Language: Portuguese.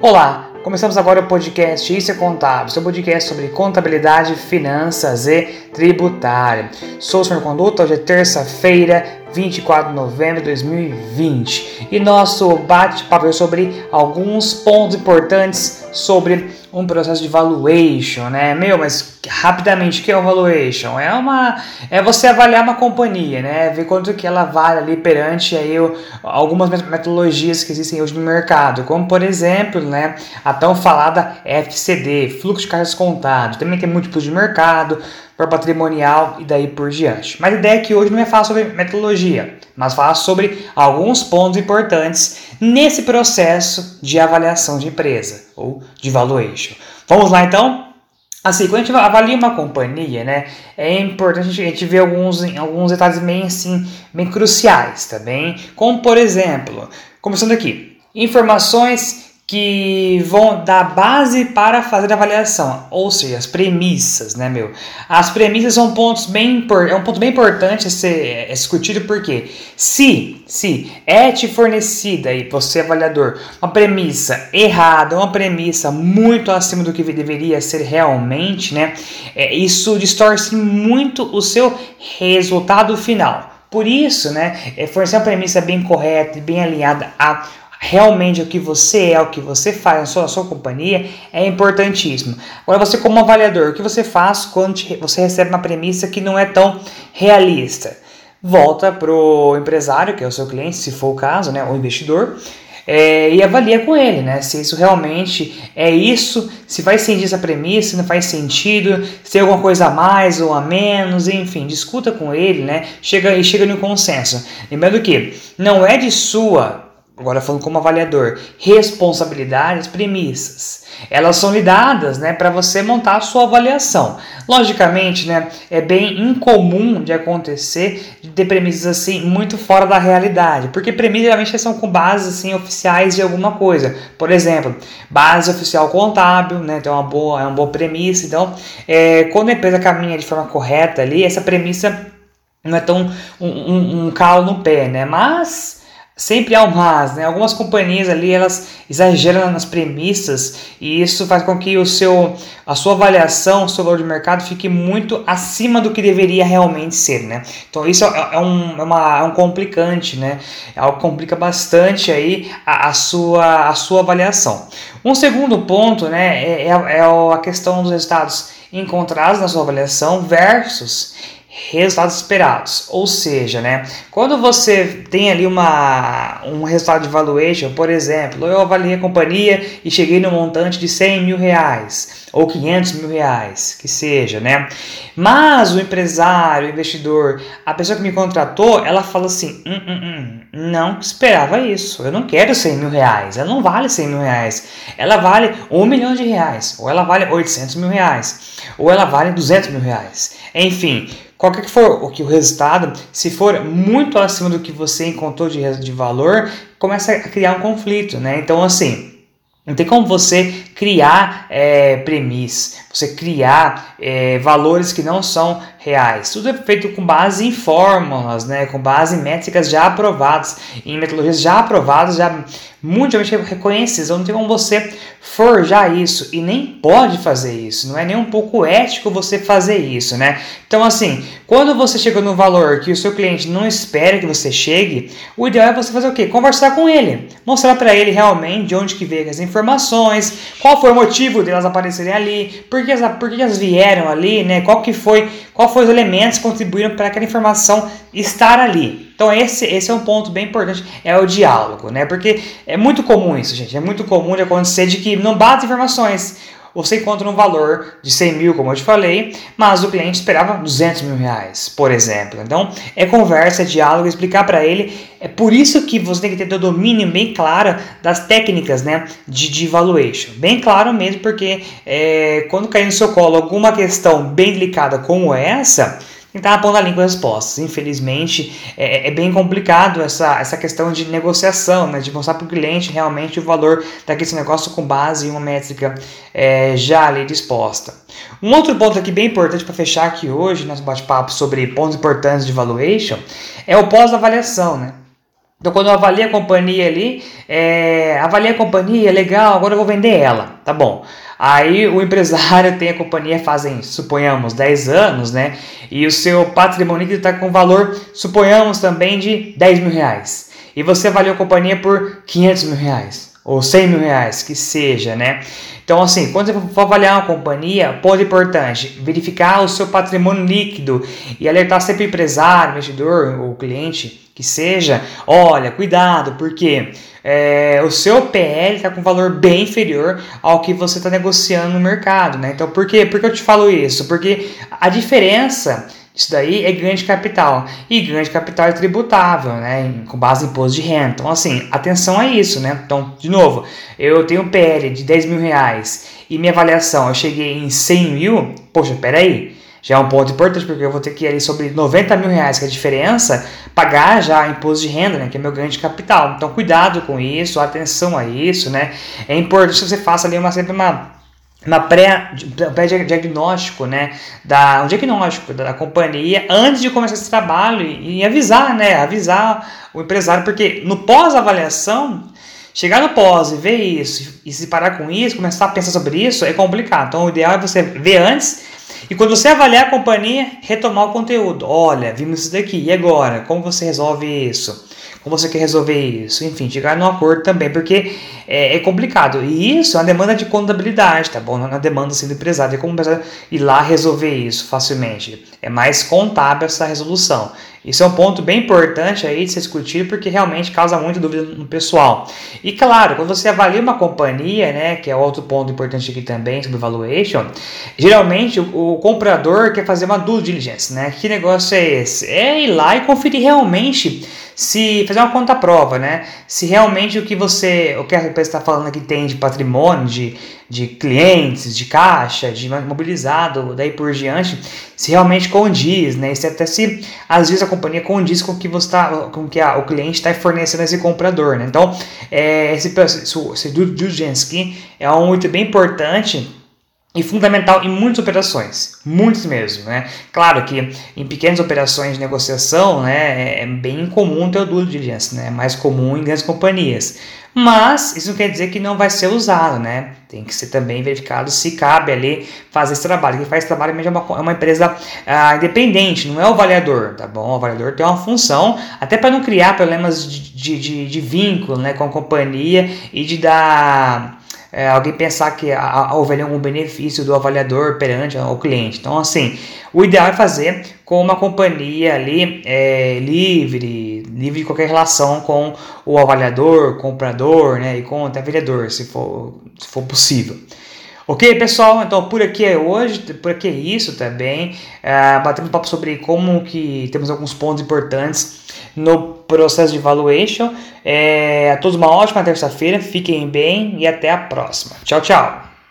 Olá, começamos agora o podcast Isso é Contábil, seu podcast sobre contabilidade, finanças e tributário. Sou o Senhor Conduta, hoje é terça-feira, 24 de novembro de 2020 e nosso bate-papo é sobre alguns pontos importantes sobre um processo de valuation, né? Meu, mas rapidamente, o que é um valuation? É uma é você avaliar uma companhia, né? Ver quanto que ela vale ali perante aí algumas metodologias que existem hoje no mercado, como por exemplo, né, a tão falada FCD, fluxo de caixa contado. Também tem múltiplos de mercado, para patrimonial e daí por diante. Mas a ideia é que hoje não é falar sobre metodologia, mas falar sobre alguns pontos importantes nesse processo de avaliação de empresa ou de valuation. Vamos lá então? Assim, quando a gente avalia uma companhia, né, é importante a gente ver alguns, alguns detalhes bem, assim, bem cruciais, tá? Como, por exemplo, começando aqui, informações que vão dar base para fazer a avaliação, ou seja, as premissas, né, meu? As premissas são pontos bem é um ponto bem importante a ser discutido porque se se é te fornecida aí você avaliador uma premissa errada, uma premissa muito acima do que deveria ser realmente, né? É, isso distorce muito o seu resultado final. Por isso, né, é fornecer uma premissa bem correta e bem alinhada a realmente o que você é, o que você faz na sua, na sua companhia é importantíssimo. Agora, você, como avaliador, o que você faz quando te, você recebe uma premissa que não é tão realista? Volta para o empresário, que é o seu cliente, se for o caso, né, o investidor, é, e avalia com ele, né? Se isso realmente é isso, se faz sentido essa premissa, se não faz sentido, se tem alguma coisa a mais ou a menos, enfim, discuta com ele, né? Chega e chega no consenso. Lembrando que não é de sua agora falando como avaliador, responsabilidades, premissas. Elas são lhe dadas né, para você montar a sua avaliação. Logicamente, né, é bem incomum de acontecer de ter premissas assim muito fora da realidade, porque premissas geralmente são com bases assim, oficiais de alguma coisa. Por exemplo, base oficial contábil, né, então é uma boa, é uma boa premissa. Então, é, quando a empresa caminha de forma correta ali, essa premissa não é tão um, um, um calo no pé, né? Mas sempre há um mas, né? Algumas companhias ali elas exageram nas premissas e isso faz com que o seu, a sua avaliação, o seu valor de mercado fique muito acima do que deveria realmente ser, né? Então isso é, é um, é, uma, é um complicante, né? É algo que complica bastante aí a, a, sua, a sua avaliação. Um segundo ponto, né, é, é, é a questão dos resultados encontrados na sua avaliação versus resultados esperados. Ou seja, né, quando você tem ali uma, um resultado de valuation, por exemplo, eu avaliei a companhia e cheguei no montante de 100 mil reais ou 500 mil reais, que seja, né? Mas o empresário, o investidor, a pessoa que me contratou, ela fala assim: hum, hum, hum, não esperava isso, eu não quero 100 mil reais, ela não vale 100 mil reais, ela vale 1 milhão de reais, ou ela vale 800 mil reais, ou ela vale 200 mil reais. Enfim, qualquer que for o que o resultado, se for muito acima do que você encontrou de, de valor, começa a criar um conflito, né? Então, assim, não tem como você criar é, premissas, você criar é, valores que não são reais. Tudo é feito com base em fórmulas, né, com base em métricas já aprovadas, em metodologias já aprovadas, já mundialmente reconhecidas. Não tem como você forjar isso e nem pode fazer isso. Não é nem um pouco ético você fazer isso, né? Então, assim, quando você chega no valor que o seu cliente não espera que você chegue, o ideal é você fazer o quê? Conversar com ele, mostrar para ele realmente de onde que veio as informações, qual foi o motivo delas aparecerem ali, por que, elas, por que elas vieram ali, né? Qual que foi, qual foi os elementos que contribuíram para aquela informação estar ali. Então esse, esse é um ponto bem importante, é o diálogo, né? Porque é muito comum isso, gente. É muito comum de acontecer de que não bate informações. Você encontra um valor de 100 mil, como eu te falei, mas o cliente esperava 200 mil reais, por exemplo. Então, é conversa, é diálogo, explicar para ele. É por isso que você tem que ter o domínio bem claro das técnicas né, de, de valuation. Bem claro mesmo, porque é, quando cair no seu colo alguma questão bem delicada como essa, tentar na ponta da língua respostas. Infelizmente, é, é, bem complicado essa, essa questão de negociação, né, de mostrar para o cliente realmente o valor daquele negócio com base em uma métrica é, já ali disposta. Um outro ponto aqui bem importante para fechar aqui hoje, nosso bate-papo sobre pontos importantes de valuation, é o pós-avaliação. Né? Então, quando eu avalio a companhia ali, é, avalia a companhia, legal, agora eu vou vender ela, tá bom. Aí o empresário tem a companhia fazem, suponhamos, 10 anos, né? E o seu patrimônio está com valor, suponhamos também, de 10 mil reais. E você avaliou a companhia por 500 mil reais, ou 100 mil reais, que seja, né? Então, assim, quando você for avaliar uma companhia, ponto importante, verificar o seu patrimônio líquido e alertar sempre o empresário, investidor ou cliente que seja, olha, cuidado, porque é, o seu PL está com valor bem inferior ao que você está negociando no mercado, né? Então, por quê? Por que eu te falo isso? Porque a diferença isso daí é ganho de capital. E ganho de capital é tributável, né? Com base em imposto de renda. Então, assim, atenção a isso, né? Então, de novo, eu tenho um PL de 10 mil reais e minha avaliação eu cheguei em 100 mil. Poxa, peraí. Já é um ponto importante, porque eu vou ter que ir ali sobre 90 mil reais, que é a diferença, pagar já imposto de renda, né? Que é meu ganho de capital. Então, cuidado com isso, atenção a isso, né? É importante que você faça ali uma, sempre uma uma pré-diagnóstico, né, da, um diagnóstico da, companhia antes de começar esse trabalho e, e, avisar, né, avisar o empresário, porque no pós-avaliação, chegar no pós e ver isso e se parar com isso, começar a pensar sobre isso é complicado. Então o ideal é você ver antes e quando você avaliar a companhia, retomar o conteúdo. Olha, vimos isso daqui, e agora? Como você resolve isso? como você quer resolver isso, enfim, chegar num acordo também, porque é, é, complicado. E isso é uma demanda de contabilidade, tá bom? Não é uma demanda assim, do empresário, é como ir lá resolver isso facilmente. É mais contábil essa resolução. Isso é um ponto bem importante aí de ser discutido porque realmente causa muita dúvida no pessoal. E claro, quando você avalia uma companhia, né, que é outro ponto importante aqui também sobre valuation, geralmente o, o comprador quer fazer uma due diligence, né? Que negócio é esse? É ir lá e conferir realmente se fazer uma conta prova, né? Se realmente o que você, o que a está falando aqui tem de patrimônio, de, de clientes, de caixa, de mobilizado, daí por diante, se realmente condiz, né? Se até se às vezes a companhia condiz com que você tá, com que a, o cliente está fornecendo esse comprador, né? Então, é, esse, esse, esse due diligence aqui é um muito bem importante e fundamental em muitas operações, muitas mesmo, né? Claro que em pequenas operações de negociação, né, é bem comum ter o due diligence, né? É mais comum em grandes companhias. Mas isso não quer dizer que não vai ser usado, né? Tem que ser também verificado se cabe ali fazer esse trabalho. Quem faz esse trabalho é uma, é uma empresa ah, independente, não é o avaliador, tá bom? O avaliador tem uma função, até para não criar problemas de, de, de, de vínculo né, com a companhia e de dar é, alguém pensar que houve algum benefício do avaliador perante o cliente. Então, assim, o ideal é fazer com uma companhia ali é, livre, livre de qualquer relação com o avaliador, comprador, né, e com até vendedor, se for, se for possível. Ok, pessoal? Então por aqui é hoje, por aqui é isso também. É, batendo um papo sobre como que temos alguns pontos importantes no processo de valuation. É, a todos uma ótima terça-feira, fiquem bem e até a próxima. Tchau, tchau!